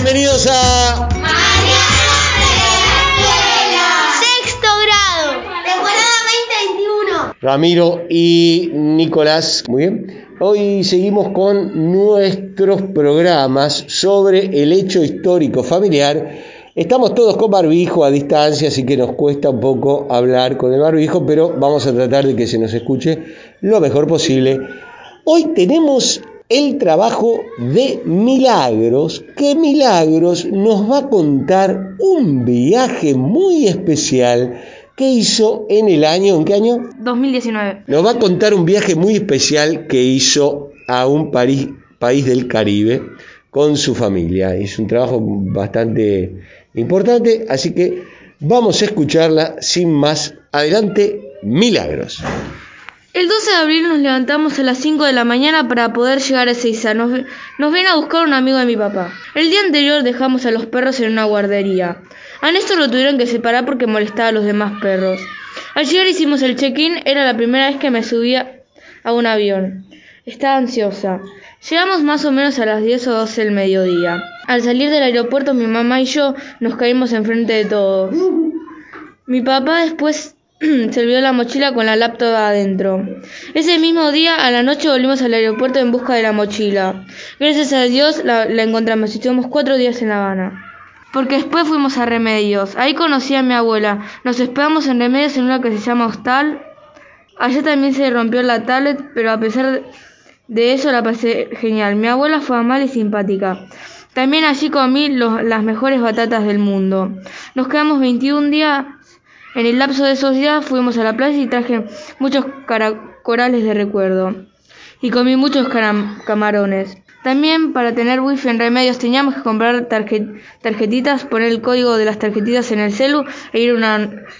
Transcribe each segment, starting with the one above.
Bienvenidos a Sexto grado. Temporada 2021. Ramiro y Nicolás. Muy bien. Hoy seguimos con nuestros programas sobre el hecho histórico familiar. Estamos todos con barbijo a distancia, así que nos cuesta un poco hablar con el barbijo, pero vamos a tratar de que se nos escuche lo mejor posible. Hoy tenemos el trabajo de Milagros, que Milagros nos va a contar un viaje muy especial que hizo en el año, ¿en qué año? 2019. Nos va a contar un viaje muy especial que hizo a un país, país del Caribe con su familia. Es un trabajo bastante importante, así que vamos a escucharla sin más. Adelante, Milagros. El 12 de abril nos levantamos a las 5 de la mañana para poder llegar a Ezeiza. Nos, nos a buscar un amigo de mi papá. El día anterior dejamos a los perros en una guardería. A Néstor lo tuvieron que separar porque molestaba a los demás perros. Al llegar hicimos el check-in, era la primera vez que me subía a un avión. Estaba ansiosa. Llegamos más o menos a las 10 o 12 del mediodía. Al salir del aeropuerto mi mamá y yo nos caímos enfrente de todos. Mi papá después se olvidó la mochila con la laptop adentro. Ese mismo día, a la noche, volvimos al aeropuerto en busca de la mochila. Gracias a Dios la, la encontramos y estuvimos cuatro días en La Habana. Porque después fuimos a Remedios. Ahí conocí a mi abuela. Nos esperamos en Remedios en una que se llama Hostal. Allá también se rompió la tablet, pero a pesar de eso la pasé genial. Mi abuela fue amable y simpática. También allí comí los, las mejores batatas del mundo. Nos quedamos 21 días en el lapso de esos días fuimos a la playa y traje muchos corales de recuerdo. Y comí muchos camarones. También para tener wifi en remedios teníamos que comprar tarjet tarjetitas, poner el código de las tarjetitas en el celu e ir,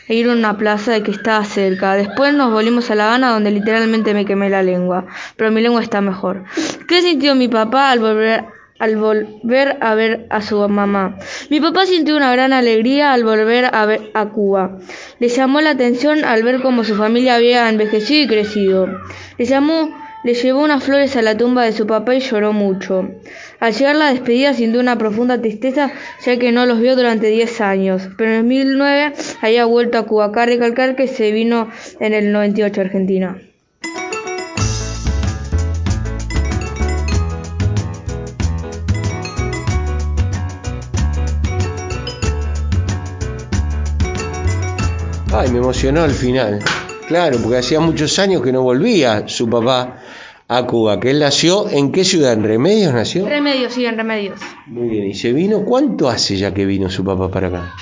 e ir a una plaza que estaba cerca. Después nos volvimos a La Habana donde literalmente me quemé la lengua. Pero mi lengua está mejor. ¿Qué sintió mi papá al volver al volver a ver a su mamá. Mi papá sintió una gran alegría al volver a ver a Cuba. Le llamó la atención al ver cómo su familia había envejecido y crecido. Le llamó, le llevó unas flores a la tumba de su papá y lloró mucho. Al llegar la despedida sintió una profunda tristeza ya que no los vio durante 10 años, pero en 2009 había vuelto a Cuba. Acá recalcar que se vino en el 98 a Argentina. Ay, me emocionó al final. Claro, porque hacía muchos años que no volvía su papá a Cuba, que él nació en qué ciudad, en Remedios nació. Remedios, sí, en Remedios. Muy bien, y se vino, ¿cuánto hace ya que vino su papá para acá?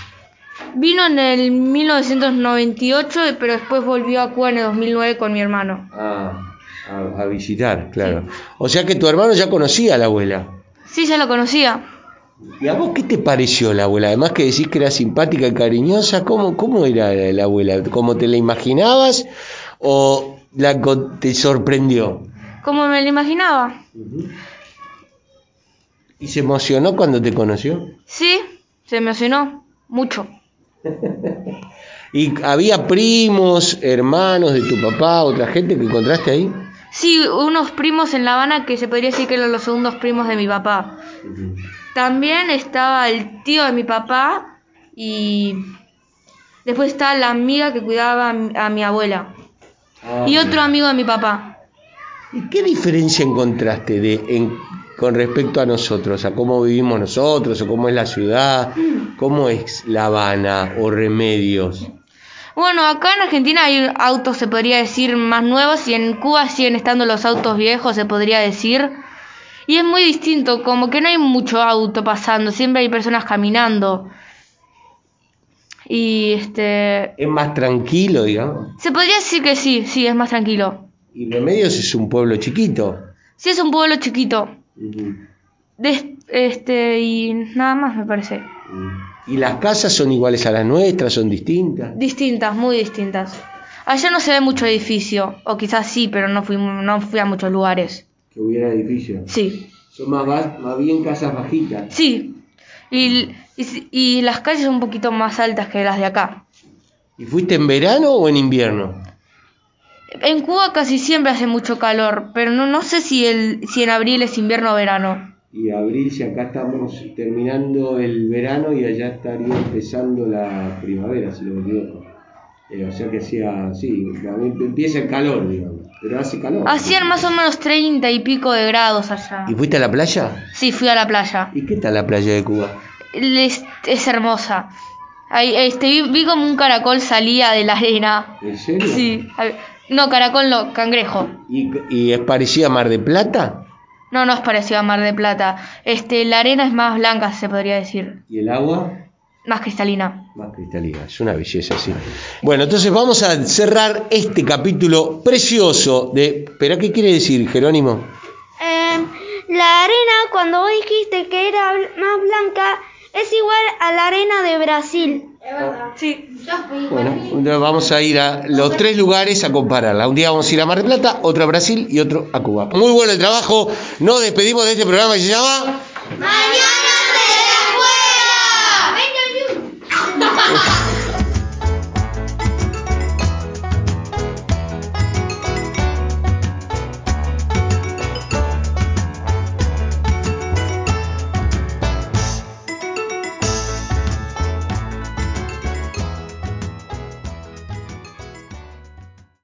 Vino en el 1998, pero después volvió a Cuba en el 2009 con mi hermano. Ah, a, a visitar, claro. Sí. O sea que tu hermano ya conocía a la abuela. Sí, ya lo conocía. ¿Y a vos qué te pareció la abuela? Además que decís que era simpática y cariñosa, ¿cómo, cómo era la abuela? ¿Cómo te la imaginabas o la te sorprendió? Como me la imaginaba. Uh -huh. ¿Y se emocionó cuando te conoció? Sí, se emocionó mucho. ¿Y había primos, hermanos de tu papá, otra gente que encontraste ahí? Sí, unos primos en La Habana que se podría decir que eran los segundos primos de mi papá. Uh -huh. También estaba el tío de mi papá y después estaba la amiga que cuidaba a mi, a mi abuela. Ah, y otro amigo de mi papá. ¿Y qué diferencia encontraste de, en, con respecto a nosotros? ¿A cómo vivimos nosotros? ¿O cómo es la ciudad? ¿Cómo es La Habana o Remedios? Bueno, acá en Argentina hay autos, se podría decir, más nuevos y en Cuba siguen estando los autos viejos, se podría decir. Y es muy distinto, como que no hay mucho auto pasando, siempre hay personas caminando. Y este. Es más tranquilo, digamos. Se podría decir que sí, sí, es más tranquilo. Y Remedios es un pueblo chiquito. Sí, es un pueblo chiquito. Uh -huh. De, este, y nada más me parece. ¿Y las casas son iguales a las nuestras? ¿Son distintas? Distintas, muy distintas. Allá no se ve mucho edificio, o quizás sí, pero no fui, no fui a muchos lugares. ¿Que hubiera edificios? Sí. Son más, más bien casas bajitas. Sí. Y, y, y, las calles son un poquito más altas que las de acá. ¿Y fuiste en verano o en invierno? En Cuba casi siempre hace mucho calor, pero no, no sé si, el, si en abril es invierno o verano. y abril si acá estamos terminando el verano y allá estaría empezando la primavera, si no me equivoco. Eh, o sea que hacía, sí, empieza el calor, digamos, pero hace calor. Hacían más o menos 30 y pico de grados allá. ¿Y fuiste a la playa? Sí, fui a la playa. ¿Y qué tal la playa de Cuba? Es, es hermosa. Ahí, este, vi, vi como un caracol salía de la arena. ¿En serio? Sí. No, caracol no, cangrejo. ¿Y, y es parecida a Mar de Plata? No, no es parecido a Mar de Plata. Este, la arena es más blanca, se podría decir. ¿Y el agua? Más cristalina. Más cristalina, es una belleza, sí. Bueno, entonces vamos a cerrar este capítulo precioso de... ¿Pero qué quiere decir, Jerónimo? Em, la arena, cuando vos dijiste que era más blanca, es igual a la arena de Brasil. Sí. Bueno, entonces vamos a ir a los tres lugares a compararla. Un día vamos a ir a Mar del Plata, otro a Brasil y otro a Cuba. Muy bueno el trabajo. Nos despedimos de este programa que se llama... Mañana